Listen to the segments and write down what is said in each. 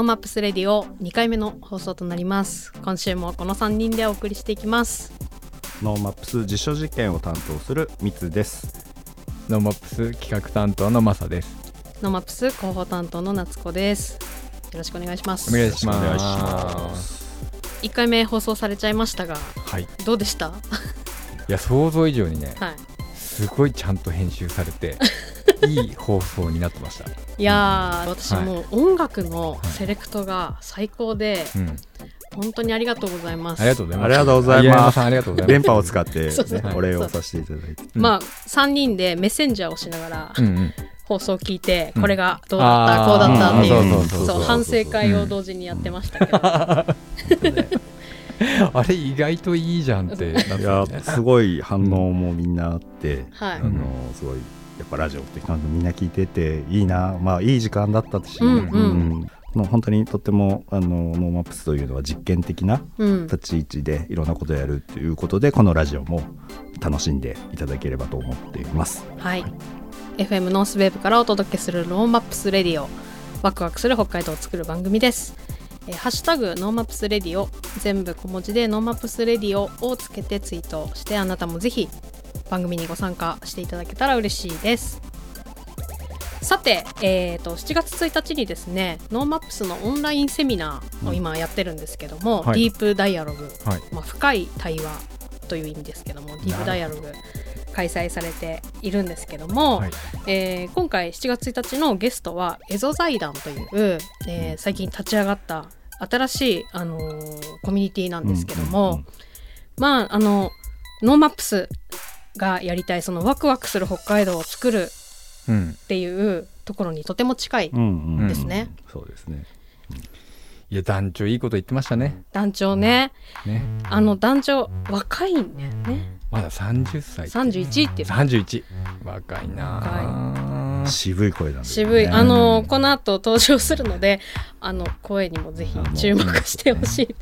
NoMaps Radio 2回目の放送となります。今週もこの3人でお送りしていきます。 NoMaps 実証実験を担当するミツです。 NoMaps 企画担当のマサです。 NoMaps 広報担当の夏子です。よろしくお願いします。お願いします。お願いします。1回目放送されちゃいましたがはい。いどうでした？や想像以上にねはい。すごいちゃんと編集されていい放送になってました。いやー私もう音楽のセレクトが最高で、うん。本当にありがとうございます。ありがとうございます。ありがとうございます。ありがとうございます。電波を使って、ね、お礼をさせていただいて。うん。まあ3人でメッセンジャーをしながらうんうん。放送を聞いて、うん。これがどうだった、こうだったっていう,、うんそうそうそうそう。反省会を同時にやってましたけど、あれ意外といいじゃんっていやすごい反応もみんなあって、はい、あのすごいやっぱラジオってみんな聞いてていいなまあいい時間だったし、うんうんもう本当にとってもあの NoMaps というのは実験的なうん、立ち位置でいろんなことをやるということでこのラジオも楽しんでいただければと思っています。はい。FM ノースウェーブからお届けする NoMaps Radio。ワクワクする北海道を作る番組です。えーハッシュタグ NoMaps Radio 全部小文字で NoMaps Radio をつけてツイートしてあなたもぜひ番組にご参加していただけたら嬉しいです。さて、えー、と7月1日にですね NoMaps のオンラインセミナーを今やってるんですけども、はい。 Deep Dialog はい。まあ、深い対話という意味ですけども Deep Dialog 開催されているんですけども、はい。えー今回7月1日のゲストはエゾ財団という、えー最近立ち上がった新しい、あのーコミュニティなんですけども、うんうんうん。まああの NoMaps がやりたいそのワクワクする北海道を作るうん。っていうところにとても近いですね。そうですね。いや団長いいこと言ってましたね。団長ね。ね。あの団長若いんだよね。まだ30歳。31っていう31若いなあ。渋い声なんで、渋い、あのこの後登場するのであの声にもぜひ注目してほしい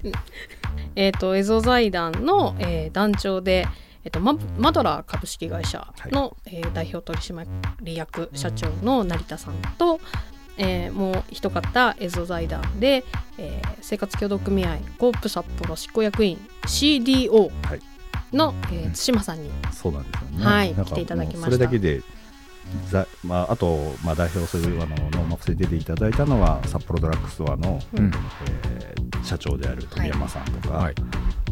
えっとエゾ財団の、えー団長で、えっとママドラー株式会社の、えー代表取締役社長の成田さんと、えーもう一方エゾ財団で、えー生活協同組合コープ札幌執行役員 CDO はい。の、えー対馬さんにそうなんですよね。はい来ていただきました。それだけで、ざまあ、あと、まあ、代表するあの NoMaps で出ていただいたのは札幌ドラッグストアの、うん。えー社長である富山さんとか、はい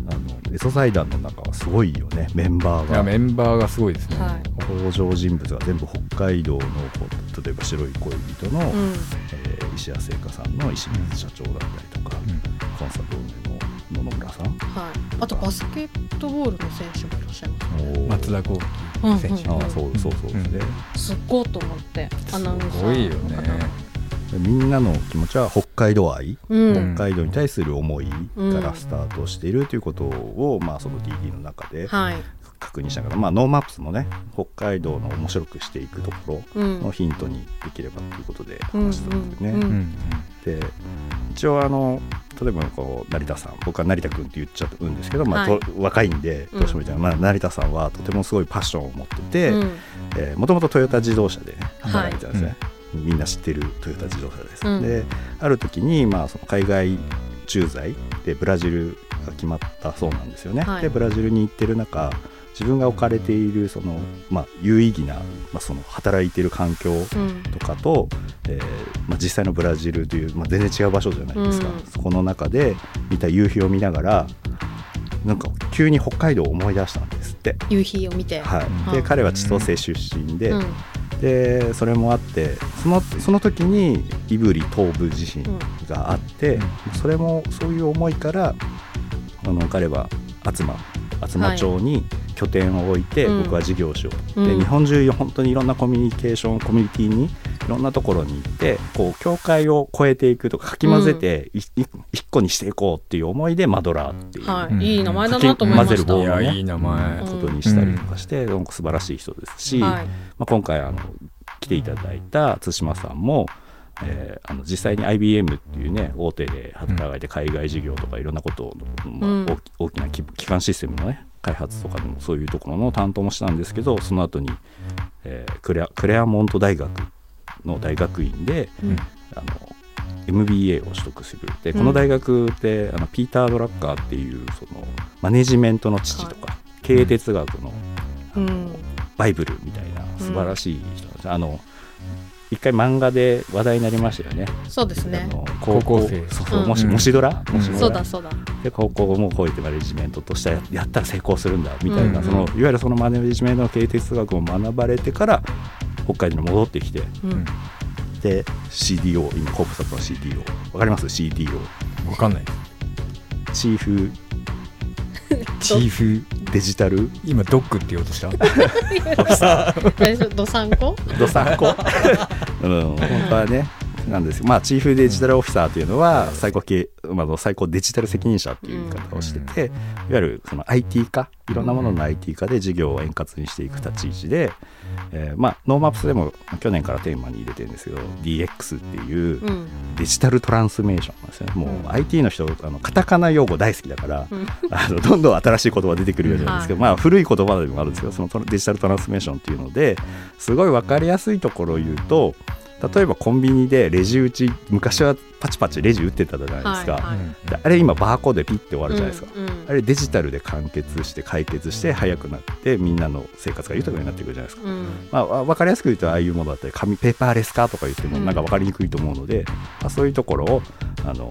あのエソ財団の中はすごいよね。メンバーいやがメンバーがすごいですね。はい。登場人物が全部北海道のこう例えば白い恋人の、うん。えー石谷製菓さんの石水社長だったりとか、コンサドーネの野々村さん。はい、あとバスケットボールの選手もいらっしゃいますうん松田幸うん喜選手うん。ああそうそうそう。ですね、すっごいと思ってアナウンサーすごいよねみんなの気持ちは北海道愛、うん、北海道に対する思いからスタートしているということを、まあ、その DD の中ではい、確認しながら、まあ、 NoMaps もね北海道の面白くしていくところうん。のヒントにできればということで話したんですね。うんうんうんうん。で一応あの例えばこう成田さん僕は成田君って言っちゃうんですけど、まあはい。と若いんでどうしてもみたいな、まあ、成田さんはとてもすごいパッションを持っててうん。もともとトヨタ自動車ではい働いてたんですね、みんな知ってるトヨタ自動車です、うん。である時に、まあ、その海外駐在でブラジルが決まったそうなんですよね、はい。でブラジルに行ってる中自分が置かれているその、まあ、有意義な、まあ、その働いている環境うん。とかと、えーまあ、実際のブラジルという、まあ、全然違う場所じゃないですか、うん。そこの中で見た夕日を見ながらなんか急に北海道を思い出したんですって、夕日を見て、はい、うんで彼は千歳出身で,、うんでそれもあってそのその時に胆振東部地震があって、それもそういう思いからあの彼は厚真厚真町に拠点を置いて、うん。僕は事業を。しようと、うん。で日本中本当にいろんなコミュニケーションコミュニティにいろんなところに行ってこう境界を越えていくとかかき混ぜて、いい一個にしていこうっていう思いでマドラーっていう、はい、うん。いい名前だなと思いま混ぜした。る棒のねいやいい名前。うんことにしたりとかして、なんか素晴らしい人ですし、はい、まあ、今回あの来ていただいた対馬さんも、えーあの実際に IBM っていうね大手で働いて海外事業とかいろんなことを、まあうん。大き大きな基基幹システムのね開発とかでもそういうところの担当もしたんですけどその後に、えークレアクレアモント大学の大学院で、うん。あの MBA を取得する。でこの大学って、あのピーター・ドラッカーっていうそのマネジメントの父とか、経営哲学のうん。バイブルみたいな素晴らしい人なんです、あの一回漫画で話題になりましたよね。そうですね。あの高校生。そうそう、うん。もしもしドラ、うん。もしドラ？そうだそうだ。で高校もこうやってマネジメントとしてややったら成功するんだみたいな、うん。そのいわゆるそのマネジメントの経営哲学を学ばれてから北海道に戻ってきてうん。で CDO 今コープサットの CDO わかります？CDO わかんない。チーフ チーフ。デジタル？今ドッグって言おうとした？えどさん。こ？ドサンコうん本当はねなんですまあチーフデジタルオフィサーというのは最高系、まあ最高デジタル責任者っていう言い方をしてて、いわゆるその IT 化いろんなものの IT 化で事業を円滑にしていく立ち位置で、えーまあ、 NoMaps でも去年からテーマに入れてるんですけど DX っていううん。デジタルトランスフォーメーションなんですよね。もううん。IT の人あのカタカナ用語大好きだから、うん。あのどんどん新しい言葉出てくるようなんですけど、はいまあ古い言葉でもあるんですけどそのデジタルトランスフォーメーションっていうのですごい分かりやすいところを言うと例えばコンビニでレジ打ち昔はパチパチレジ打ってたじゃないですか、はいはい。であれ今バーコードでピッて終わるじゃないですか、うんうん。あれデジタルで完結して解決して早くなってみんなの生活が豊かになってくるじゃないですか、うん。まあ、わ分かりやすく言うとああいうものだったり紙ペーパーレス化とか言ってもうん。なんか分かりにくいと思うので、まあ、そういうところをあの、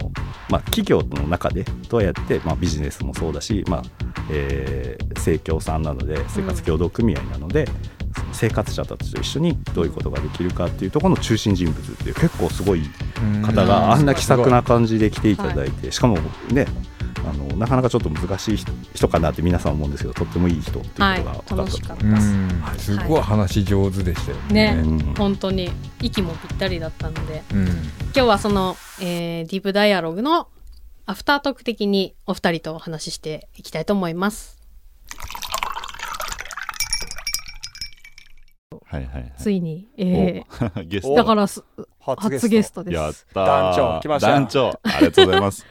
まあ、企業の中でどうやって、まあ、ビジネスもそうだし、まあえー、生協さんなので生活協同組合なので、生活者たちと一緒にどういうことができるかっていうところの中心人物っていう結構すごい方うんがあんな気さくな感じで来ていただいて、しかもねあのなかなかちょっと難しい人かなって皆さん思うんですけどとってもいい人っていうことがはい。分かった楽しかっうたです。ごい話上手でしたよねうん。本当に息もぴったりだったので。うん。今日はその、えーディープダイアログのアフタートーク的にお二人とお話ししていきたいと思いますはいはいはい。ついに、え ゲスー、ト。だからす初ゲスト。初ゲストです。やったー。団長来ました。団長、ありがとうございます。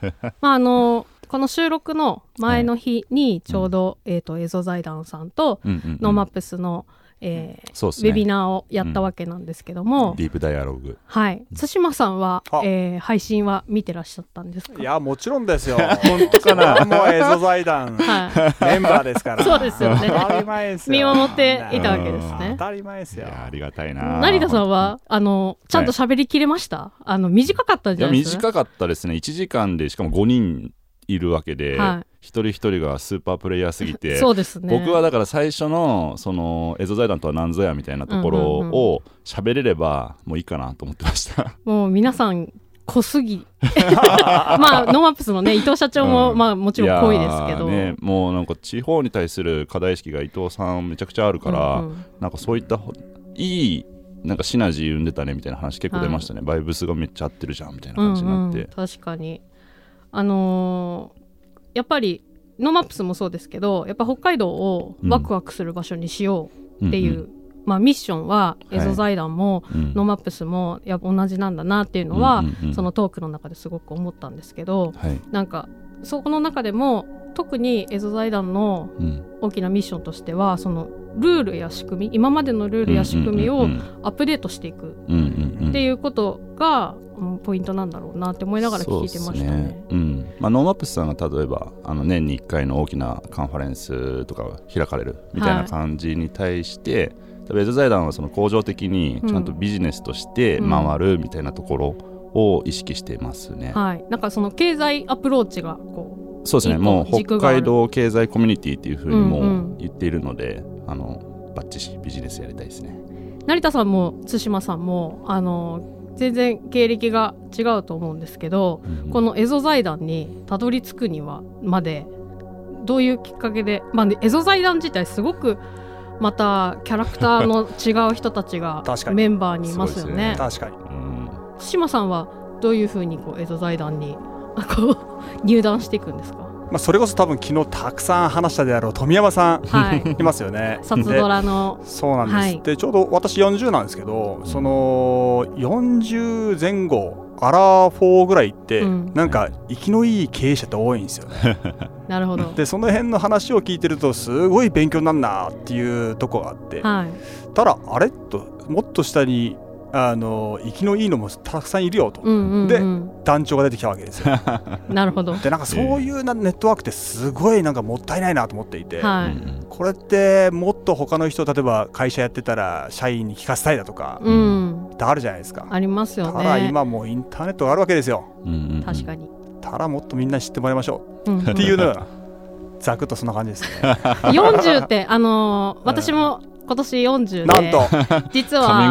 まああのこの収録の前の日にちょうど、えっ、とエゾ財団さんとうんうんうん。ノーマップスの、えーそうですね。ウェビナーをやったわけなんですけども、ディープダイアログ。はい。対馬さんはあ、えー配信は見てらっしゃったんですか？いやもちろんですよ。本当かな？もうエゾ財団はい。メンバーですから。そうですよね。当たり前ですよ。見守っていたわけですね。当たり前ですよ。ありがたいな。成田さんはあのちゃんと喋りきれました、あの短かったじゃないですか？短かったですね。1時間で、しかも5人いるわけで、は一人一人がスーパープレイヤーすぎて、そうですね。僕はだから最初のそのエゾ財団とは何ぞやみたいなところを喋れればもういいかなと思ってました。もう皆さん濃すぎ。まあノーマップスのね伊藤社長も、うん。まあもちろん濃いですけど、ね、もうなんか地方に対する課題意識が伊藤さんめちゃくちゃあるから、うんうん。なんかそういったほいいなんかシナジー生んでたねみたいな話結構出ましたね、バイブスがめっちゃ合ってるじゃんみたいな感じになって、うんうん。確かにあのーやっぱりノーマップスもそうですけどやっぱ北海道をワクワクする場所にしようっていう、まあ、ミッションははい。エゾ財団も、うんうん。ノーマップスもやっぱ同じなんだなっていうのは、うんうんうん。そのトークの中ですごく思ったんですけどはい。なんかそこの中でも特にエゾ財団のうん。大きなミッションとしてはそのルールや仕組み今までのルールや仕組みをうん。アップデートしていく。うんうんうんっていうことが、うんポイントなんだろうなって思いながら聞いてましたそうっすね。うん。まあ、ノーマップスさんが例えばあの年に1回の大きなカンファレンスとかが開かれるみたいな感じに対して、多分エゾ財団はその恒常的にちゃんとビジネスとして回るみたいなところを意識してますね。はい、なんかその経済アプローチがこそうですね。もう北海道経済コミュニティっていうふうにうんうもん。言っているので、あのバッチシビジネスやりたいですね。う成田さんも対馬さんもあの全然経歴が違うと思うんですけど、このエゾ財団にたどり着くにはまでどういうきっかけで、まあね、エゾ財団自体すごくまたキャラクターの違う人たちがメンバーにいますよね。確かに。うん。対馬さんはどういうふうにこうエゾ財団にあこう入団していくんですか？まあそれこそ多分昨日たくさん話したであろう富山さんはい。いますよね。札でドラのそうなんです、はい。でちょうど私40なんですけどその40前後アラフォーぐらいって、うん。なんか生きのいい経営者って多いんですよね。なるほど。でその辺の話を聞いてるとすごい勉強になるなっていうとこがあって、はい。ただあれともっと下にあの生きのいいのもたくさんいるよと、うんうんうん。で団長が出てきたわけですよ。なるほど。でなんかそういうなネットワークってすごいなんかもったいないなと思っていて、はい、うんこれってもっと他の人例えば会社やってたら社員に聞かせたいだとか、うん。ってあるじゃないですか、ありますよただね今もうインターネットがあるわけですよ。うんうんうん。確かに、ただもっとみんなに知ってもらいましょう。ん。うっていうのがざくっとそんな感じですね。40ってあのー私も今年40でなんと。実は。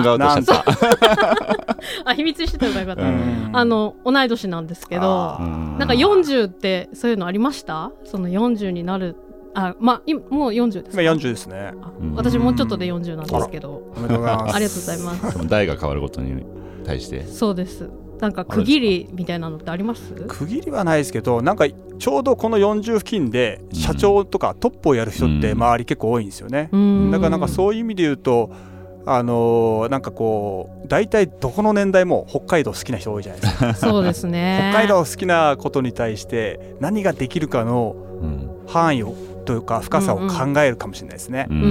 あ秘密にしてたらよかった、うん。あの同い年なんですけどなんか40ってそういうのありました？その40になる。あまあ今もう40ですか？今40ですね。私もうちょっとで40なんですけど。ありがとうございます。その代が変わることに対して。そうですなんか区切りみたいなのってあります？区切りはないですけどなんかちょうどこの40付近で社長とかトップをやる人ってうん周り結構多いんですよね、うん。だからなんかそういう意味で言うとあのーなんかこう大体どこの年代も北海道好きな人多いじゃないですか。そうですね。北海道好きなことに対して何ができるかのうん。範囲をというか深さを考えるかもしれないですね、ううんん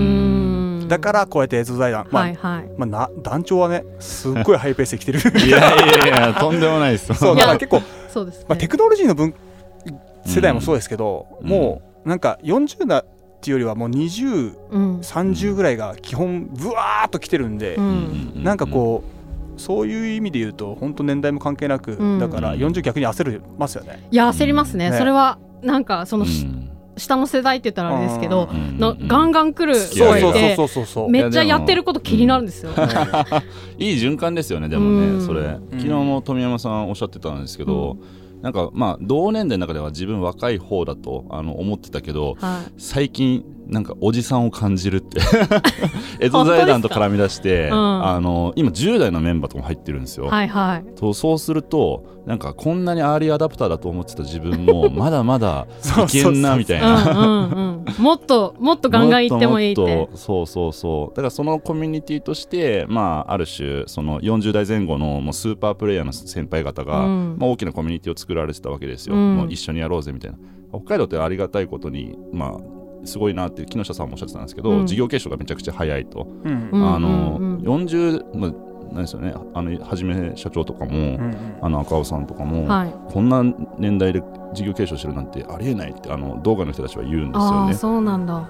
だからこうやって映像財団、まあはいはい。まあ、な団長はねすっごいハイペースで来てる。いやいやいやとんでもないです。よそういやだから結構、そうですね、まあ、テクノロジーの分世代もそうですけど、うん。もうなんか40代っていうよりはもう2030うん。ぐらいが基本ブワーっと来てるんで、うん。なんかこうそういう意味で言うと本当年代も関係なく、うん。だから40逆に焦るますよね。いや焦りますね。ね。それはなんかその、うん下の世代って言ったらあれですけど、うんのガンガン来るそうそうそうそう。めっちゃやってること気になるんですよ。い い循環ですよねでもうん。ねそれ。昨日も富山さんおっしゃってたんですけど、なんかまあ同年代の中では自分若い方だとあの思ってたけどはい。最近なんかおじさんを感じるって。江戸財団と絡み出して、うん。あの今10代のメンバーとかも入ってるんですよ、はいはい。とそうするとなんかこんなにアーリーアダプターだと思ってた自分も まだまだいけんなみたいな。もっともっとガンガン行ってもいいって。そうそうそう。だからそのコミュニティとしてまあある種その40代前後のもうスーパープレイヤーの先輩方が、うん。まあ、大きなコミュニティを作られてたわけですよ、うん。もう一緒にやろうぜみたいな。北海道ってありがたいことにまあすごいなって木下さんもおっしゃってたんですけど、うん。事業継承がめちゃくちゃ早いと、うん。うんあのうんうん40、まあ、なんですよねあのはじめ社長とかも、うんあの赤尾さんとかも、はい。こんな年代で事業継承してるなんてありえないってあの動画の人たちは言うんですよねそうなんだ。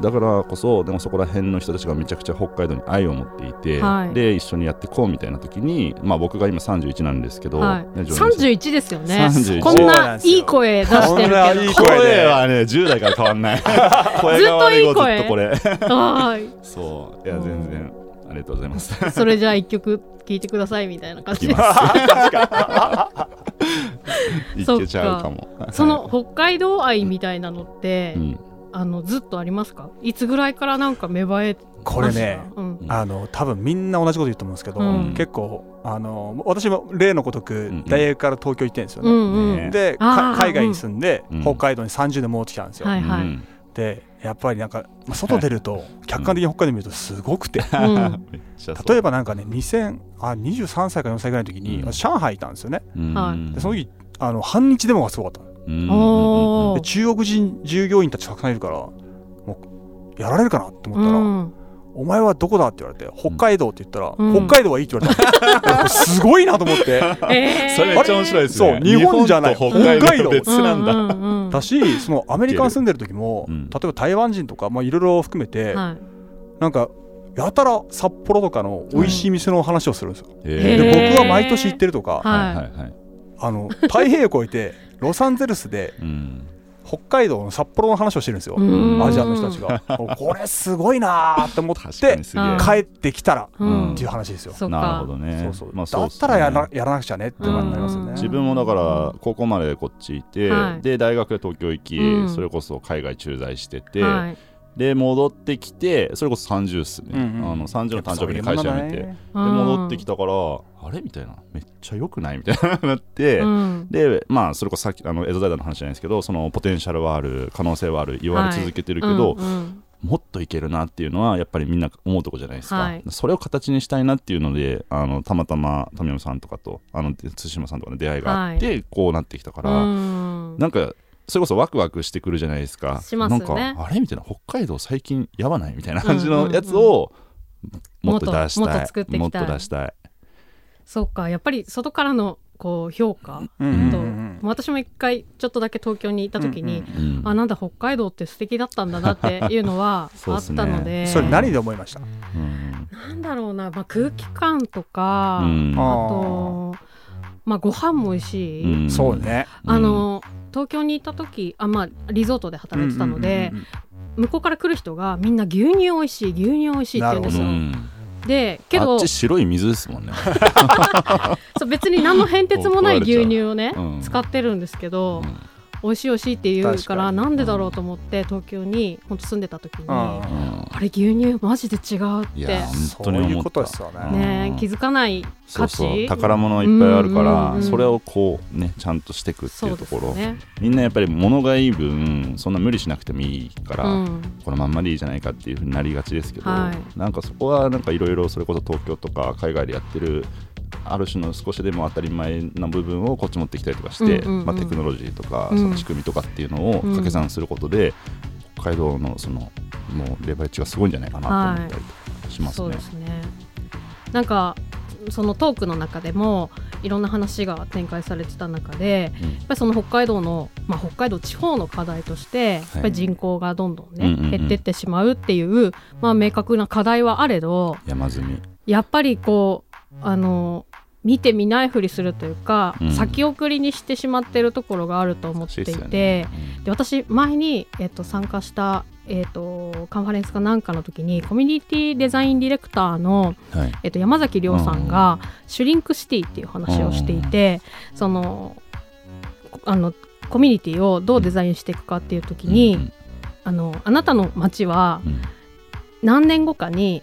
だからこそでもそこら辺の人たちがめちゃくちゃ北海道に愛を持っていて、はいで一緒にやってこうみたいな時に、まあ、僕が今31なんですけど、はい。ね三十一ですよね。31こんないい声出してるこんないけど。い声はね10代から変わんない 声が悪い子ずっとこれはい。そういや全然ありがとうございます。それじゃあ一曲聴いてくださいみたいな感じです。いけちゃうかも。その北海道愛みたいなのって、うん。あのずっとありますか？いつぐらいからなんか芽生えこれねうん。あの多分みんな同じこと言うと思うんですけど、うん。結構あの私も例のごとくん大学から東京行ってるんですよね。うんうんねで海外に住んで、うん。北海道に30年戻ってきたんですよ。はいはい、うん。でやっぱりなんかまあ外出ると客観的に北海道見るとすごくて、例えばなんかね2000あ23歳か4歳ぐらいの時に、うん。上海いたんですよね。でその時あの反日デモがすごかった。中国人従業員たちたくさんいるからもうやられるかなって思ったら、うんお前はどこだって言われて北海道って言ったら、うん。北海道はいいって言われた すごいなと思って。えー。それめっちゃ面白いですね。そう日本じゃない北海道北海道。別なんだ、うんうんうんだしそのアメリカに住んでる時も、うん。例えば台湾人とかまあいろいろ含めて、はい。なんかやたら札幌とかの美味しい店の話をするんですよ、へで僕は毎年行ってるとか、はい。あの太平洋越えてロサンゼルスでうん北海道の札幌の話をしてるんですよ、うん。アジアの人たちが。これすごいなーって思って帰ってきたらうん。っていう話ですよ、そっか。なるほどね。そうそう。まあだったらやらやらなくちゃねってなりますよね、うん自分もだから高校までこっちいて、はい。で大学で東京行き、うん。それこそ海外駐在してて、はいで戻ってきてそれこそ30っすね、うんうん。あの30の誕生日に会社辞めて、でうん戻ってきたからあれ？みたいな。めっちゃ良くない？みたいななって、うん。でまあそれこそさっきあの江戸財団の話じゃないですけどそのポテンシャルはある可能性はある言われ続けてるけど、うんうん。もっといけるなっていうのはやっぱりみんな思うとこじゃないですか、はい。それを形にしたいなっていうのであのたまたま富山さんとかとあの対馬さんとかの出会いがあって、こうなってきたから、うん。なんかそれこそワクワクしてくるじゃないですか。しますね。なんかあれみたいな北海道最近やばないみたいな感じのやつをもっと出したい。もっともっと作っていきたい。もっと出したい。そうかやっぱり外からのこう評価。うん。と、うんうん私も一回ちょっとだけ東京に行った時に、うんうんあなんだ北海道って素敵だったんだなっていうのは あったので。それ何で思いました？うんなんだろうな、まあ、空気感とか、うん。あとまあご飯も美味しい、うん。そうね。あの東京に行った時あ、まあ、リゾートで働いてたので、向こうから来る人がみんな牛乳美味しい牛乳美味しいって言うんですよ。うんでけど白い水ですもんね。そう別に何の変哲もない牛乳をね、うん。使ってるんですけど、うん美味しい美味しいって言うからに。なんでだろうと思って東京に本当住んでた時に、うん。あうんれ牛乳マジで違うって。本当にそういう思ったことですよね。気づかない価値？宝物いっぱいあるから、それをこうねちゃんとしていくっていうところ、そうですね。みんなやっぱり物がいい分そんな無理しなくてもいいから、うん。このまんまでいいじゃないかっていうふうになりがちですけど、はい。なんかそこはなんかいろいろそれこそ東京とか海外でやってるある種の少しでも当たり前な部分をこっち持ってきたりとかして、まあ、テクノロジーとかうん。その仕組みとかっていうのを掛け算することで、北海道のそのもうレバレッジがすごいんじゃないかなと思ったりとかしますね。そうですね。なんかそのトークの中でもいろんな話が展開されてた中でうん。やっぱりその北海道の、まあ、北海道地方の課題としてやっぱり人口がどんどんね、減ってってしまうっていう、まあ、明確な課題はあれど山積み。やっぱりこうあの見て見ないふりするというか、うん。先送りにしてしまってるところがあると思っていて、ね。で私前に、えっと、参加した、えっと、カンファレンスかなんかの時にコミュニティデザインディレクターの、うんはい。えっと、山崎亮さんがシュリンクシティっていう話をしていて、そのこあのコミュニティをどうデザインしていくかっていう時に、うん。あのあなたの街はうん。何年後かに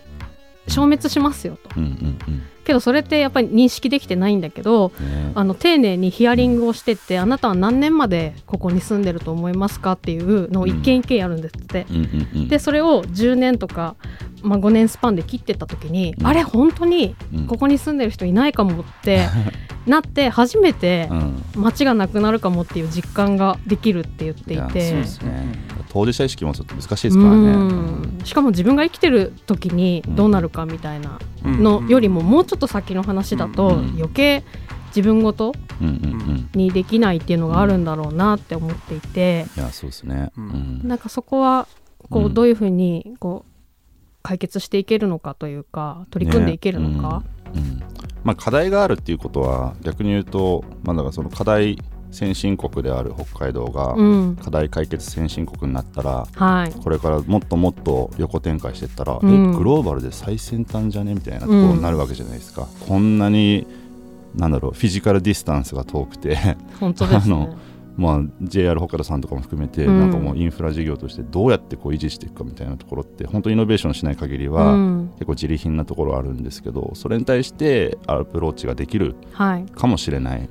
消滅しますよと。うんうんうんけどそれってやっぱり認識できてないんだけどね。あの丁寧にヒアリングをしてってあなたは何年までここに住んでると思いますかっていうのを一件一件やるんですって。うん。うん。うん。でそれを10年とか、まあ、5年スパンで切ってった時に、うん。あれ本当にうん。ここに住んでる人いないかもって なって初めてうん。街がなくなるかもっていう実感ができるって言っていいやそうてですね当事者意識もちょっと難しいですからね。うん。しかも自分が生きてる時にどうなるかみたいなのよりももうちょっと先の話だとうん。余計自分ごとうんうんうん。にできないっていうのがあるんだろうなって思っていて。いやそうですね。ううん。んなんかそこはこううんどういうふうにこう解決していけるのかというか取り組んでいけるのか。うん。まあ、課題があるっていうことは逆に言うと、まあ、だからその課題先進国である北海道がうん。課題解決先進国になったらはい。これからもっともっと横展開していったら、うん。えグローバルで最先端じゃねみたいなところになるわけじゃないですか、こんなになんだろうフィジカルディスタンスが遠くてね。あの。まあ、JR 北海道さんとかも含めて、うん。なんかもうインフラ事業としてどうやってこう維持していくかみたいなところって本当イノベーションしない限りは、うん。結構自利品なところあるんですけどそれに対してアプローチができるはい。かもしれない。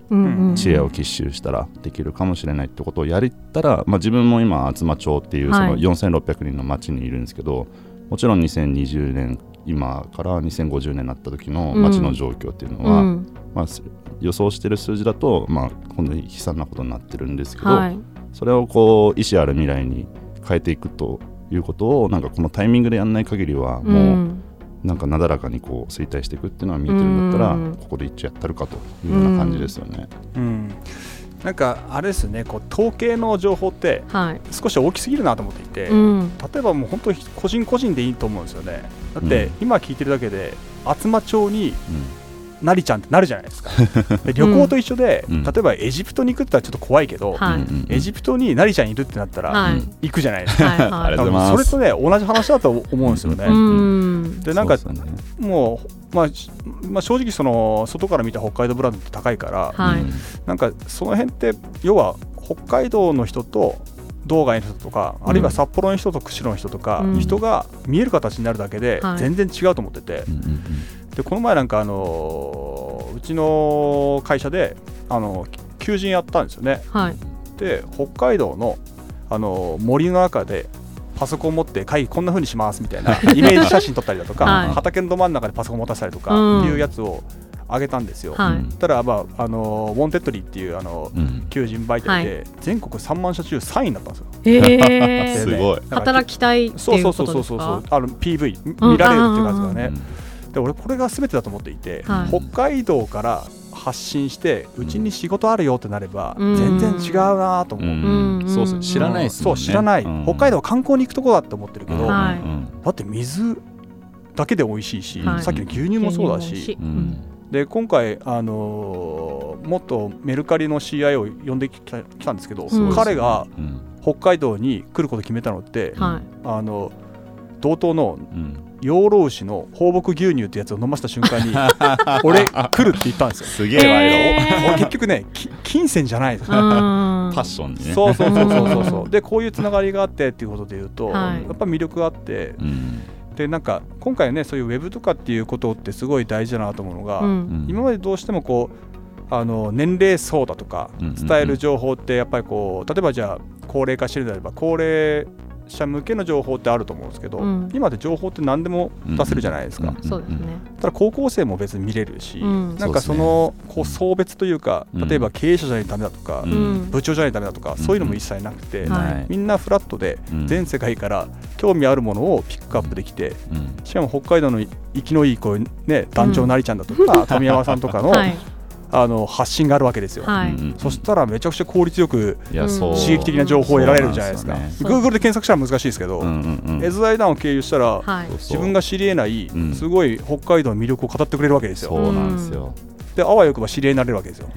知恵を結集したらできるかもしれないってことをやったら、まあ、自分も今厚真町っていうそのはい4600人の町にいるんですけど、もちろん2020年今から2050年になった時の町の状況っていうのは、うん。まあ、す予想してる数字だと、まあ、こんなに悲惨なことになってるんですけど、はい。それをこう意思ある未来に変えていくということをなんかこのタイミングでやんない限りはもう、うん。なんかなだらかにこう衰退していくっていうのは見えてるんだったら、うん。ここで一応やったるかというような感じですよね。うん。なんかあれですねこう統計の情報ってはい。少し大きすぎるなと思っていて、うん。例えばもう本当に個人個人でいいと思うんですよね。だって今聞いてるだけで厚真町になりちゃんってなるじゃないですか。で旅行と一緒で、うん。例えばエジプトに行くって言ったらちょっと怖いけど、エジプトになりちゃんいるってなったら、行くじゃないですか、それとね同じ話だと思うんですよね、うんでなんかね。もう、まあしまあ、正直その外から見た北海道ブランドって高いから、はい。うん。なんかその辺って要は北海道の人と道外の人とか、あるいは札幌の人と釧路の人とか、うん。人が見える形になるだけではい。全然違うと思ってて、うんうんでこの前なんか、あのーうちの会社で、あの求人やったんですよね。はい。で北海道の、あの森の中でパソコン持って会議こんな風にしますみたいな イメージ写真撮ったりだとか、はい。畑のど真ん中でパソコン持たせたりとかうん。っていうやつを上げたんですよ。はい。うんたら、まああのウォンテッドリーっていうあのうん。求人媒体で全国3万社中3位になったんですよ。へえ すごい。だから働きたいってそういうそうそうそうそう。あの PV 見られるっていうやつがね。で俺これが全てだと思っていて、はい。北海道から発信してうちに仕事あるよってなれば、うん。全然違うなと思う、うん。うん。そう知らないっすもんね。そう知らない、うん。北海道は観光に行くとこだって思ってるけど、うん。はい。うんだって水だけで美味しいし、はい。さっきの牛乳もそうだし、うん。で今回、あのーもっとメルカリの CI を呼んできた来たんですけど、うん彼がうん。北海道に来ることを決めたのって、はあの道東のうん養老牛の放牧牛乳ってやつを飲ませた瞬間に 俺来るって言ったんですよ。すげえ賄え俺結局ねき金銭じゃないです。パッションにね。そうそうそうそうそう。そうでこういうつながりがあってっていうことで言うと、はい。やっぱ魅力があってうん。でなんか今回ねそういうウェブとかっていうことってすごい大事だなと思うのが、うん。うん。今までどうしてもこうあの年齢層だとか伝える情報ってやっぱりこう例えばじゃあ高齢化してるのであれば高齢者向けの情報ってあると思うんですけど、うん。今って情報って何でも出せるじゃないですか、うん。そうですね。ただ高校生も別に見れるし、うん。なんかそのこう層別というかうん。例えば経営者じゃないとダメだとか、ううん。ん。部長じゃないとダメだとか、そういうのも一切なくて、はいはい。みんなフラットでうん。全世界から興味あるものをピックアップできて、うん。しかも北海道の生きのいい子ね団長なりちゃんだとか、富山さんとかの,、はい。あの発信があるわけですよ、はい。うんうんそしたらめちゃくちゃ効率よくいやそう。刺激的な情報を得られるじゃないですか、そうなんで検索したら難しいですけど、うんうんうん。エズダイダンを経由したら、はい。自分が知り得ない、うん。すごい北海道の魅力を語ってくれるわけですよ。そうなんですよであわよくば知り合いになれるわけですよ、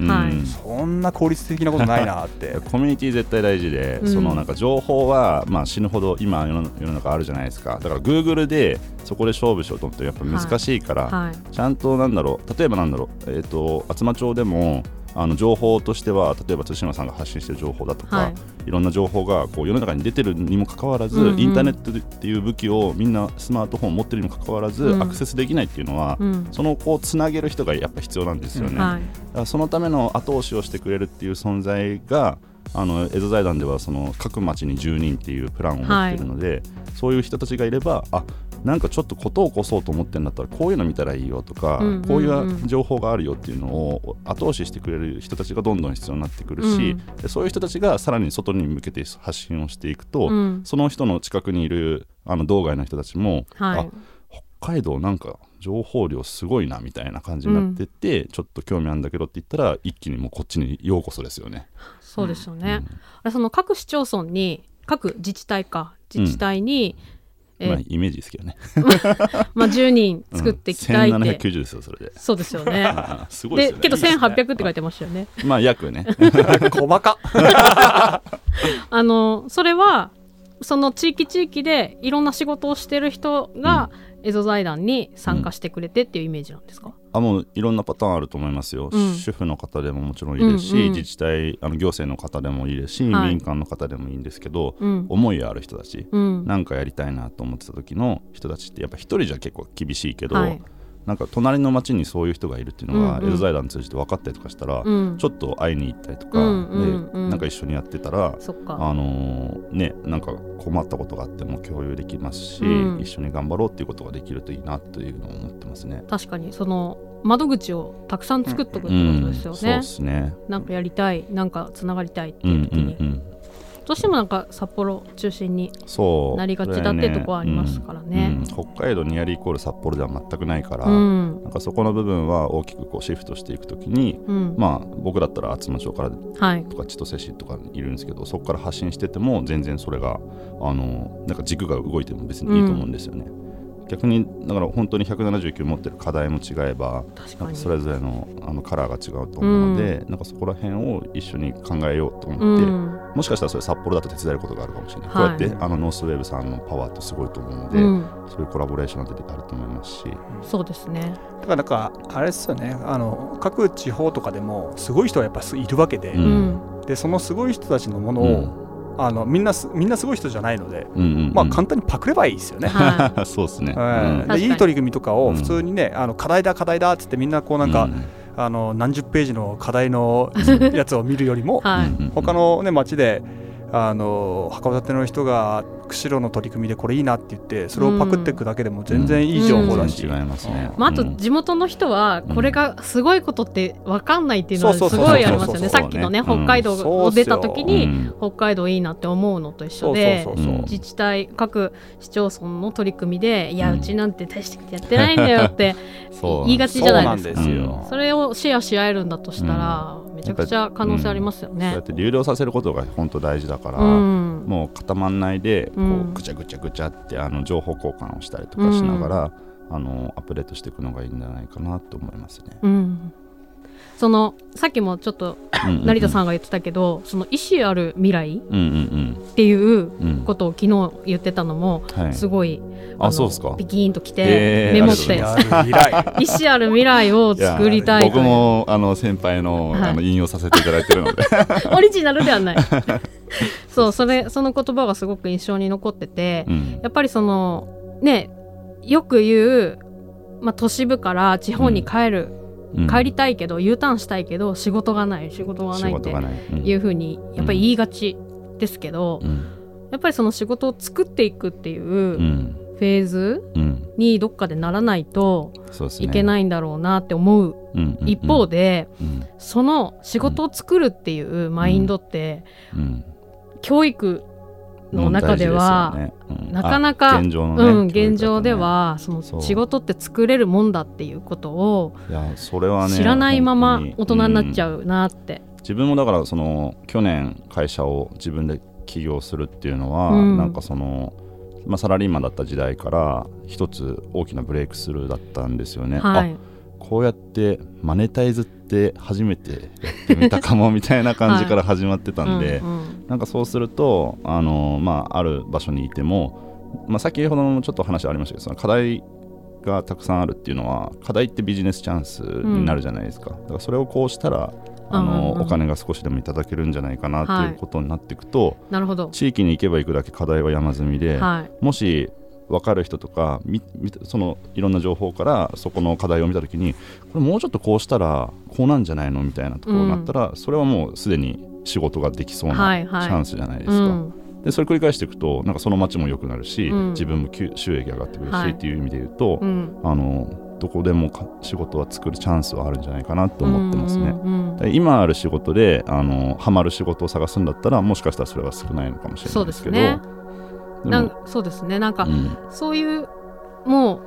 そんな効率的なことないなって。コミュニティ絶対大事で、うん。そのなんか情報はまあ死ぬほど今世の世の中あるじゃないですか。だから Google でそこで勝負しようと思ってやっぱ難しいから、はい。ちゃんとなんだろう例えばなんだろうえっ、と厚真町でもあの情報としては例えば対馬さんが発信してる情報だとか、はいい、ろんな情報がこう世の中に出てるにもかかわらず、うんうんインターネットっていう武器をみんなスマートフォンを持ってるにもかかわらず、うんアクセスできないっていうのは、うん。そのこうつなげる人がやっぱ必要なんですよね。はい。だからそのための後押しをしてくれるっていう存在があの江戸財団ではその各町に10人っていうプランを持ってるので、そういう人たちがいればあなんかちょっとことを起こそうと思ってるんだったらこういうの見たらいいよとか、うんうんうんこういう情報があるよっていうのを後押ししてくれる人たちがどんどん必要になってくるし、そういう人たちがさらに外に向けて発信をしていくと、うん。その人の近くにいるあの道外の人たちも、はいあ。北海道なんか情報量すごいなみたいな感じになってって、ちょっと興味あるんだけどって言ったら一気にもうこっちにようこそですよね。そうですよね。あれその各市町村に各自治体か自治体に、えまあ、イメージですけどね。まあ10人作っていきたいって、うん、1790ですよそれで。そうですよね。あすごいでよね。けどいいですね1800って書いてましたよね。まあ約ね。細か あのそれはその地域地域でいろんな仕事をしてる人が、エゾ財団に参加してくれてっていうイメージなんですか、あもういろんなパターンあると思いますよ、うん。主婦の方でももちろんいいですし、うんうん自治体あの行政の方でもいいですし、はい。民間の方でもいいんですけど、うん。思いある人たち、うん。なんかやりたいなと思ってた時の人たちってやっぱ一人じゃ結構厳しいけど、はいなんか隣の町にそういう人がいるっていうのが、うんうん。エゾ財団通じて分かったりとかしたら、うん。ちょっと会いに行ったりとか、うんうんうん。でなんか一緒にやってたら、あのーねなんか困ったことがあっても共有できますし、うん。一緒に頑張ろうっていうことができるといいなというのを思ってますね。確かに。その窓口をたくさん作っとくってうんことですよね。そうで、すね。なんかやりたいなんかつながりたいってうんいう時に、うんうんどうしてもなんか札幌中心にそう。なりがちだってとこはありますからね。うんうん。北海道ニアリーイコール札幌では全くないから、うん。なんかそこの部分は大きくこうシフトしていくときに、うん。まあ僕だったら厚真町からはい。とか千歳市とかにいるんですけどそこから発信してても全然それがあのなんか軸が動いても別にいいと思うんですよね。逆にだから本当に179持ってる課題も違えば確かに。なんかそれぞれのあのカラーが違うと思うので、なんかそこら辺を一緒に考えようと思って、うん。もしかしたらそれ札幌だと手伝えることがあるかもしれない、はい。こうやってあのノースウェーブさんのパワーってすごいと思うので、うん、そういうコラボレーションが出てあると思いますし、そうですね。だからなんかあれですよね。あの各地方とかでもすごい人はやっぱいるわけで,、ううん。でそのすごい人たちのものうを、あのみんなすみんなすごい人じゃないので、うんうんうん。まあ簡単にパクればいいですよね。は そうですね。はい。うん。いい取り組みとかうん。を普通にね、あの課題だ課題だっつってみんなこうなんか、あの何十ページの課題の やつを見るよりも、い、はい。うんうん他のね町であの函館の人が釧路の取り組みでこれいいなって言ってそれをパクっていくだけでも全然いい情報だし、違いますね。まあ、あとうん地元の人はこれがすごいことって分かんないっていうのはすごいありますよね。さっきのね北海道を出た時うにん。北海道いいなって思うのと一緒で自治体各市町村の取り組みで「いやううんちなんて大してやってないんだよ」って 言いがちじゃないですか。ですよ、それをシェアし合えるんだとしたらめちゃくちゃ可能性ありますよねそうやっ。て流動させることが本当大事だから、うんもう固まんないでこうんうぐちゃぐちゃぐちゃってあの情報交換をしたりとかしながら、あのアップデートしていくのがいいんじゃないかなと思いますね。うんそのさっきもちょっと成田さんが言ってたけどその意思ある未来うんうんっていううんうんことを昨日言ってたのもはい。すごい、のあそうですか。ピキーンときて、えーメモって。とうござい未来。意思ある未来を作りたい僕もあの先輩の,、はい。あの引用させていただいてるので。オリジナルではない。そうそれその言葉がすごく印象に残ってて、うん。やっぱりそのねよく言う、まあ、都市部から地方に帰る、うん帰りたいけど U ターンしたいけど仕事がない仕事がないってい、うふうにやっぱり言いがちですけど、うん。やっぱりその仕事を作っていくっていううん。フェーズうん。にどっかでならないといけないんだろうなって思う一方で、うん。その仕事を作るっていうマインドって、うん。教育の中では、ね。うん。なかなかあ現状のね、うん、現状ではそのそう。仕事って作れるもんだっていうことをいやそれはね知らないまま大人になっちうゃうなって。ん。自分もだからその去年会社を自分で起業するっていうのは、うん。なんかその、まあ、サラリーマンだった時代から一つ大きなブレイクスルーだったんですよね。はい、あこうやってマネタイズって初めてやってみたかもみたいな感じから始まってたんで、うんうん。なんかそうするとあの、まあ、ある場所にいても、まあ、先ほどもちょっと話ありましたけどその課題がたくさんあるっていうのは課題ってビジネスチャンスになるじゃないですか、だからそれをこうしたらあの、うんうん。うんお金が少しでもいただけるんじゃないかなはいっていうことになっていくと、なるほど、地域に行けば行くだけ課題は山積みで、はい。もし分かる人とかそのいろんな情報からそこの課題を見た時にこれもうちょっとこうしたらこうなんじゃないのみたいなところになったら、それはもうすでに仕事ができそうなはいはい。チャンスじゃないですか。うん。でそれ繰り返していくとなんかその街も良くなるし、うん。自分も収収益上がってくるし、はい。っていう意味で言うと、うん。あのどこでもか仕事は作るチャンスはあるんじゃないかなと思ってますね。うんうん今ある仕事であのハマる仕事を探すんだったらもしかしたらそれは少ないのかもしれないですけどなんそうですね。なんか、うん。そういうもう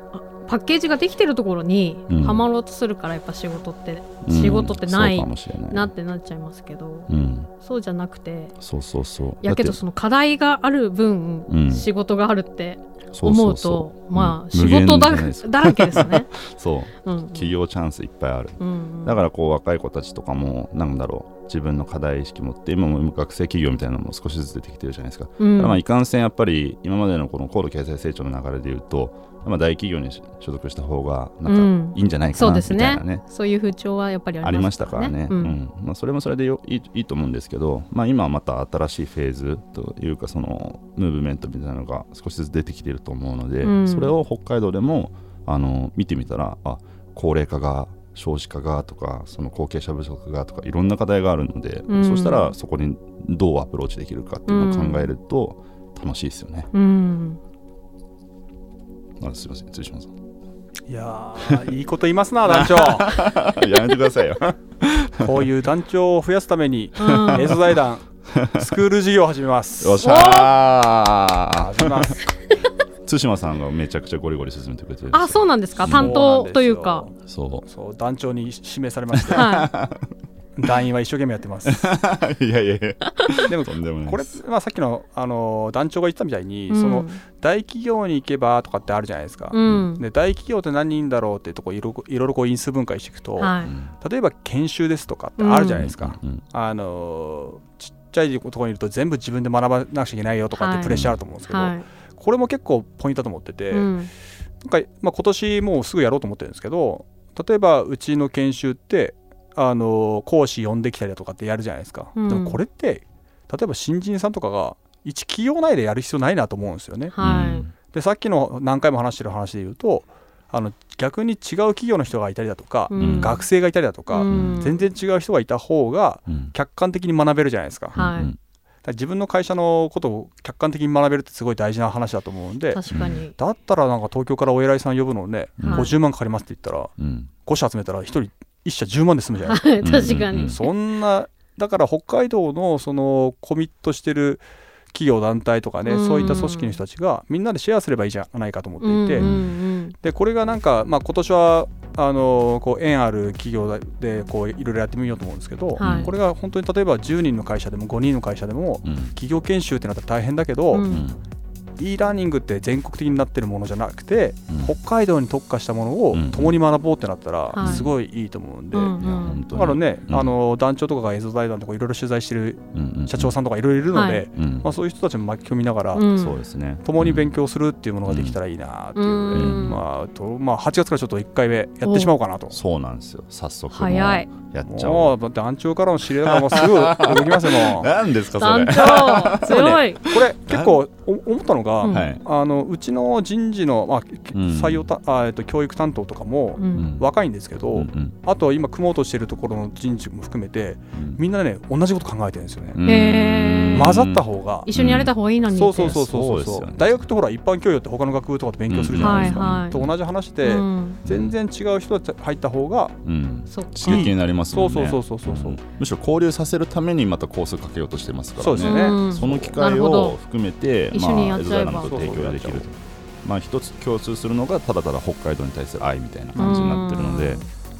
パッケージができてるところにうん。はまろうとするからやっぱ仕事って、うん。仕事ってないないなってなっちゃいますけど、うん、そうじゃなくてそうそうそう。やけどその課題がある分、うん。仕事があるって思ううそう。まあうん仕事だだらけですね。そう。うん。企業チャンスいっぱいある。うん。だからこう若い子たちとかもなんだろう自分の課題意識持って今も学生企業みたいなのも少しずつ出てきてるじゃないですか、うん。まあいかんせんやっぱり今までのこの高度経済成長の流れでいうと、まあ、大企業に所属した方がなんうん。かいいんじゃないかなみそうですね。たいなね,、そういう風潮はやっぱりあありましたたからね、ううん。んまあ、それもそれでよいいいいと思うんですけど、まあ、今はまた新しいフェーズというかそのムーブメントみたいなのが少しずつ出てきていると思うので、うん。それを北海道でもあの見てみたらあ高齢化が少子化がとかその後継者不足がとかいろんな課題があるので、うん。そしたらそこにどうアプローチできるかっていうのを考えると楽しいですよね。うん。あすいません失礼しますいやーいいこと言いますな 団長。やめてくださいよ。こういう団長を増やすためにうん。映像財団スクール事業を始めます。よっしゃー。始めます対馬さんがめちゃくちゃゴリゴリ進めてくれてあそうなんですか？担当というか。そそう団長に指名されまして。は 団員は一生懸命やってます。う いやいやいや。でもこれ、まあ、さっきの、あの団長が言ってたみたいに、いその大企業に行けばとかってあるじゃないですか、うん。で大企業って何人だろうっていうとこいろいろいろこう因数分解していくと、はい。例えば研修ですとかってあるじゃないですか、うんあのちっちゃいところにいると全部自分で学ばなくちゃいけないよとかっはい。てプレッシャーあると思うんですけど、はいこれも結構ポイントだと思ってて、うん。なんか、まあ、今年もうすぐやろうと思ってるんですけど例えばうちの研修ってあの講師呼んできたりだとかってやるじゃないですか、うん。でもこれって例えば新人さんとかが一企業内でやる必要ないなと思うんですよね。はい。でさっきの何回も話してる話で言うとあの逆に違う企業の人がいたりだとか、うん。学生がいたりだとか、うん。全然違う人がいた方がうん。客観的に学べるじゃないですか。自分の会社のことを客観的に学べるってすごい大事な話だと思うんで確かに、だったらなんか東京からお偉いさん呼ぶのね、はい。50万かかりますって言ったらうん。5社集めたら1人1社10万で済むじゃないですか。確かに、うん。そんなだから北海道のそのコミットしてる企業団体とかね、うん。そういった組織の人たちがみんなでシェアすればいいじゃないかと思っていて、うんうん。でこれがなんか、まあ、今年はあのこう縁ある企業でこういろいろやってみようと思うんですけど、はい。これが本当に例えば10人の会社でも5人の会社でもうん。企業研修ってなったら大変だけど、うんうん e ラーニングって全国的になってるものじゃなくて、うん。北海道に特化したものをうん。共に学ぼうってなったはい。らすごいいいと思うんで、うんいだからね、うん。あの団長とかが映像財団とかいろいろ取材してる社長さんとかいろいろいるので、はい。うん。まあ、そういう人たちも巻き込みながら、うん。そうですね。共に勉強するっていうものができたらいいなっていうまあとまあ、8月からちょっと1回目やってしまおうかなと。そうなんですよ。早速早い。やっちゃおう。もう団長からの指令がもうすぐ動きますよもう。何ですかそ団れ長強い。これ結構お思ったのが、うん。はい。あのうちの人事の、まあ、うん。採用たあ、えっと、教育担当とかもううん。ん若いんですけど、うんうん。あと今組もうとしているところの人事も含めてうん。みんなね同じこと考えてるんですよね、混ざった方が、一緒にやれた方がいいのにそうそうそうそうそうね。大学ってほら一般教養って他の学部とかと勉強するじゃないですか、うんはいはい。と同じ話で、うん。全然違う人たち入った方がうん。そっか。刺激になりますもんね。そうそうそうそうそうう。ん。むしろ交流させるためにまたコースかけようとしてますからね。そうですよね、うん。その機な会を含めて一緒にやっゃえばゾダイナの提供ができるそうそうまあ一つ共通するのがただただ北海道に対する愛みたいな感じになってるので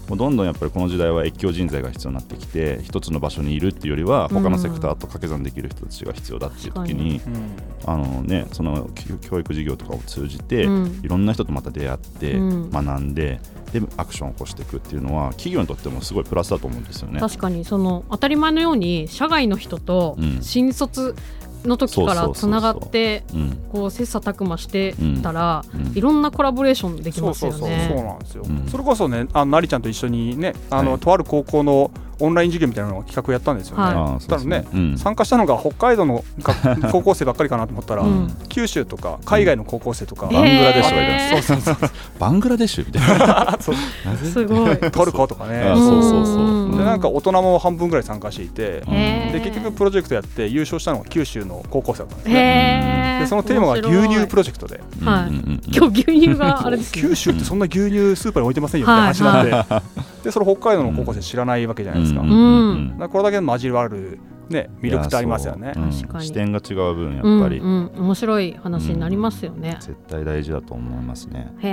もうどんどんやっぱりこの時代は越境人材が必要になってきて一つの場所にいるっていうよりは他のセクターと掛け算できる人たちが必要だっていう時にうん。あのねその教教育事業とかを通じてうん。いろんな人とまた出会ってうん。学んででアクションを起こしていくっていうのは企業にとってもすごいプラスだと思うんですよね。確かにその当たり前のように社外の人とうん。新卒の時からつながってうん。こう切磋琢磨してたら、うん。いろんなコラボレーションできそうますよそうそうそうね。なんですよ、うん。それこそねあのなりちゃんと一緒にねあの、はい。とある高校のオンライン授業みたいなのを企画やったんですよね、はい。そしたらねうん。参加したのが北海道の学 高校生ばっかりかなと思ったら、うん。九州とか海外の高校生とか、バングラデシュがいるんですよ。そうそうそう。バングラデシュみたいな。すごい。トルコとかね。あそうそうそう。うん。でなんか大人も半分ぐらい参加していて、で結局プロジェクトやって優勝したのが九州の高校生だったんですねでそのテーマが牛乳プロジェクトで。はいうんうん。うん今日牛乳があれですね。九州ってそんな牛乳スーパーに置いてませんよって話なんで、でそれ北海道の高校生知らないわけじゃないですか,、うんだかこれだけ交わる、ね、魅力ってありますよね。う。うん。確かに。視点が違う分やうんっぱり。うん、面白い話になりますよね。絶対大事だと思いますね。へ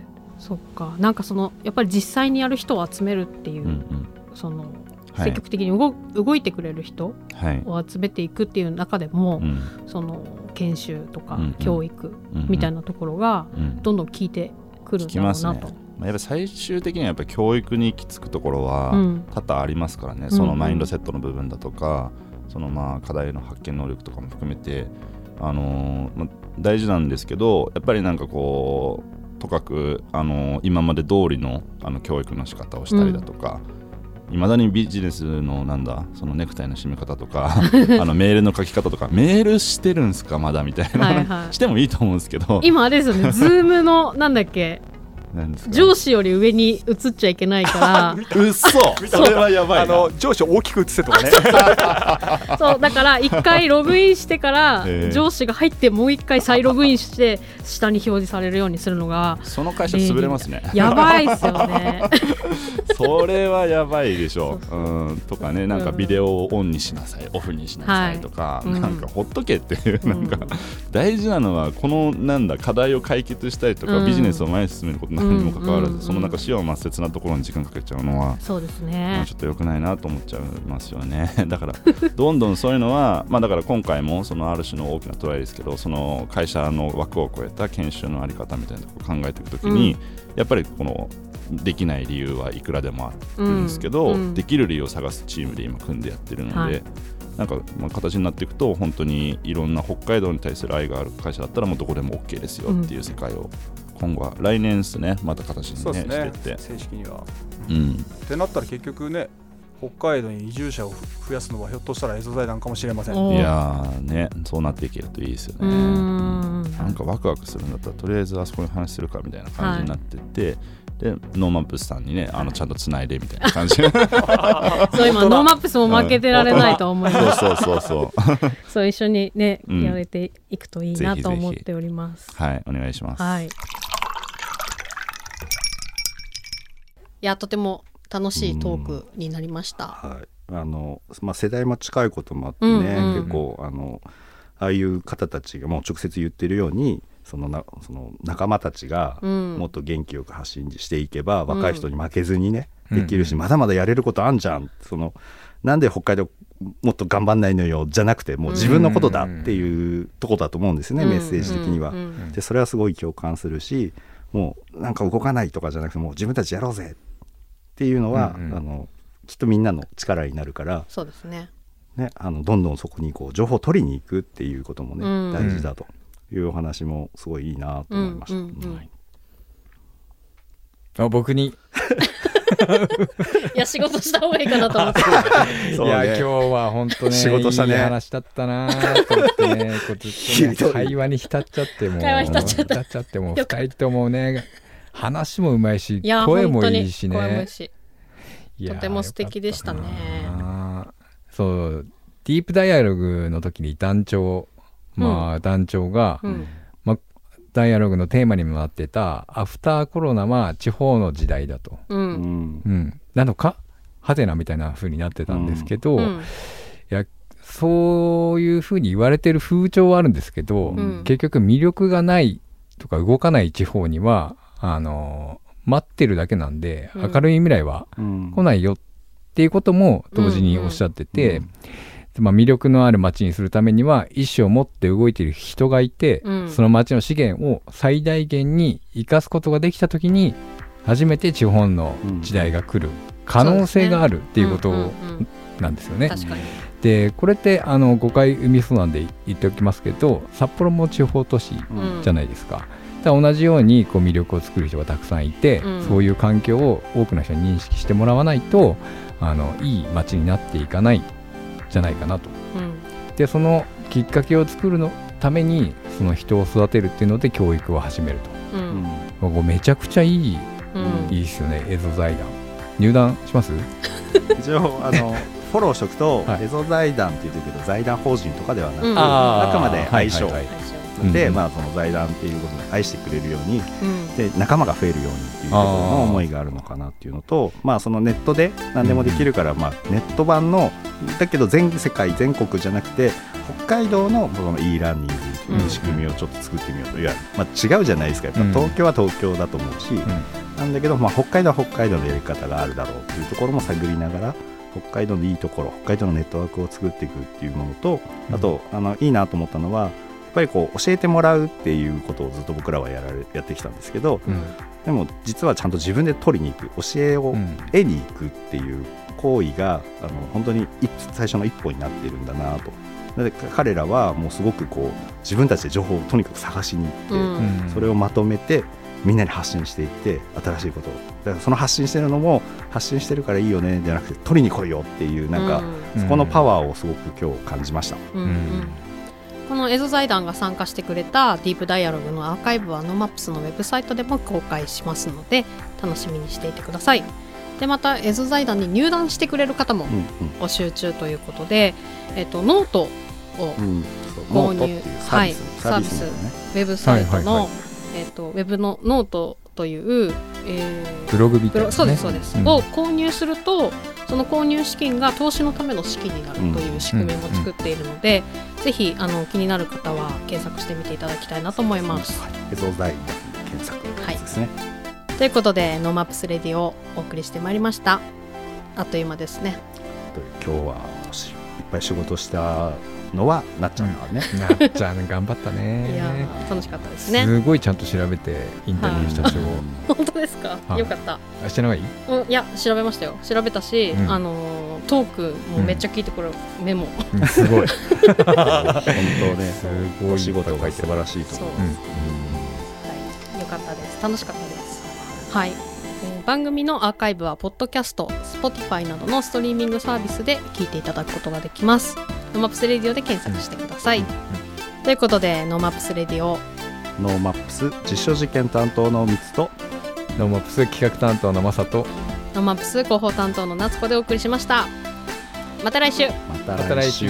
え、そっか。なんかそのやっぱり実際にやる人を集めるっていう、うんうん。そのはい。積極的に動,、動いてくれる人はい。を集めていくっていう中でも、うん。その研修とかうんうん。教育うんみたいなところがうん。どんどん効いてくるんだろうなと。聞きますねまあやっぱ最終的にはやっぱり教育に行き着くところはうん。多々ありますからね、んそのマインドセットの部分だとか、そのまあ課題の発見能力とかも含めて、あのーまあ、大事なんですけどやっぱりなんかこうとかく、あのー今まで通りのあの教育の仕方をしたりだとか、いまだにビジネスのなんだそのネクタイの締め方とか あのメールの書き方とかメールしてるんすかまだみたいな、はいはい。してもいいと思うんですけど。今あれですよね、ズームのなんだっけ、上司より上に映っちゃいけないか うっそそれはやばいな。あの上司を大きく映せとかね。ら、そうだから一回ログインしてから ええ。上司が入ってもう一回再ログインして下に表示されるようにするのがその会社潰れますね。やばいっすよね。それはやばいでしょそううん。とかねなんかビデオをオンにしなさいオフにしなさいとか、はい。うんなん。かほっとけっていう、うんなん。か大事なのはこのなんだ課題を解決したりとか、うん。ビジネスを前に進めること何にもかかわらず、うんそのなんか死を抹殺なところに時間かけちゃうのは、そうですまねあ、ちょっと良くないなと思っちゃいますよね。だからどんどんそういうのはまあだから今回もそのある種の大きなトライですけどその会社の枠を超えた研修のあり方みたいなところを考えていくときに、やっぱりこのできない理由はいくらでもあるんですけど、うん。うん。できる理由を探すチームで今組んでやってるので、はい。なんかまあ形になっていくと本当にいろんな北海道に対する愛がある会社だったらもうどこでも OK ですよっていう世界を今後は来年ですね。また形にねね。してって、正式には。うん、ってなったら結局ね北海道に移住者を増やすのはひょっとしたらエゾ財団かもしれません。おいやーねそうなっていけるといいですよね。ん。なんかワクワクするんだったらとりあえずあそこに話するかみたいな感じになってって、でノーマップスさんにねあのちゃんとつないでみたいな感じ。そう今ノーマップスも負けてられないと思います、そうそうそうそう。そう一緒にね、うん。やれていくといいなと思っております。はいお願いします、はいいやとても楽しいトークになりました。はい。あのまあ、世代も近いこともあってね、うん。うん。結構あのああいう方たちがもう直接言ってるようにそのなその仲間たちがうん。もっと元気よく発信していけば、若い人に負けずにね、うん。できるし、まだまだやれることあんじゃん。そのなんで北海道もっと頑張んないのよじゃなくてもう自分のことだっていうとこだと思うんですね、メッセージ的には。うん。うん。でそれはすごい共感するしもうなんか動かないとかじゃなくてもう自分たちやろうぜっていうのは、うんうん。あのきっとみんなの力になるから、そうですね。ね、あのどんどんそこにこう情報を取りに行くっていうこともね、うん大事だと。いうお話もすごいいいなと思いました。うんうんうん。はい。あ僕に？いや仕事した方がいいかなと思って。ね。いや今日は本当ね仕事したね。いい話だったなと思ってねこうずっとね 会話に浸っちゃってもう。会話に浸っちゃった。浸っちゃってもうよかっ二人ともね話もうまいし声もいいしね。とても素敵でしたね。そうディープダイアログの時に団長まあ、団長が、うん。まあ、ダイアログのテーマにもなってたアフターコロナは地方の時代だと、ううん。んうん、なのか？ハテナみたいな風になってたんですけど、いうん。やそういう風に言われてる風潮はあるんですけど、うん。結局魅力がないとか動かない地方にはあの待ってるだけなんで、うん。明るい未来はうん。来ないよっていうことも同時におっしゃってて、うん。まあ、魅力のある街にするためには意思を持って動いている人がいて、うん。その街の資源を最大限に生かすことができた時に初めて地方の時代が来る。可能性があるっていうことんんうんなんですよね。でこれってあの誤解生みそうなんで言っておきますけど札幌も地方都市うん。じゃないですか。だから同じようにこう魅力を作る人がたくさんいて、うん。そういう環境を多くの人に認識してもらわないとあのいい街になっていかないじゃないかなと。うん。でそのきっかけを作るのためにその人を育てるっていうので教育を始めると。ううん。んここめちゃくちゃいいうん。いいですよねエゾ財団。入団します？一応あの フォローしとくと、はい。エゾ財団って言ってるけど財団法人とかではなくて、うん。あくまで相性。はいはいはいで、うんまあ、その財団っていうことで愛してくれるようにうん。で仲間が増えるようにっていうところの思いがあるのかなっていうのとまあそのネットで何でもできるから、まあ、ネット版のだけど全世界全国じゃなくて北海道のその e ラーニングっていう仕組みをちょっと作ってみようと、いや、まあ、違うじゃないですか。やっぱうん。東京は東京だと思うし、なんだけど、まあ、北海道は北海道のやり方があるだろうっていうところも探りながら北海道のいいところ北海道のネットワークを作っていくっていうものとあと、あのいいなと思ったのはぱりこう教えてもらうっていうことをずっと僕らはやられやってきたんですけどうん。でも実はちゃんと自分で取りに行く教えをうん得に行くっていう行為があの本当に一最初の一歩になってるんだなと。なので彼らはもうすごくこう自分たちで情報をとにかく探しに行って、うん。うん。それをまとめてみんなに発信していって新しいことを。だからその発信してるのも発信してるからいいよねじゃなくて取りに来いよっていうなんか、うん。そこのパワーをすごく今日感じました。うんうんこのエゾ財団が参加してくれたディープダイアログのアーカイブはノマップスのウェブサイトでも公開しますので楽しみにしていてください。でまたエゾ財団に入団してくれる方もうん募集中ということで、えっと、ノートをうん。うん、そう購入うサービス、はいサービスね。ウェブサイトの、はいはいはい。えっと、ウェブのノートという、えーブログみたいな、ね、そうですそうです、ん。を購入するとその購入資金が投資のための資金になるという仕組みも作っているので、ぜひあの気になる方は検索してみていただきたいなと思います。はい。エゾ財団検索ですね。ということでノーマップスレディオをお送りしてまいりました。あっという間ですね。今日はしいっぱい仕事したのはなっちゃんだわね。なっちゃん頑張ったね。いやー楽しかったですね。すごいちゃんと調べてインタビューしたでしょ、本当ですか、はい。よかった。あしてない？うんいや調べましたよ。調べたし、うん。あのートークもめっちゃ聞いてくるメモ、うん。すごい。す本当ね、ごい。お仕事が素晴らしいと思う。う。んはい、よかったです。楽しかったです。はい、えー番組のアーカイブはポッドキャスト Spotify などのストリーミングサービスで聞いていただくことができますノーマップスレディオで検索してください、ということでノーマップスレディオ。ノーマップス実証実験担当の三つと。ノーマップス企画担当のマサとノーマップス広報担当の夏子でお送りしました。また来週。またまた来週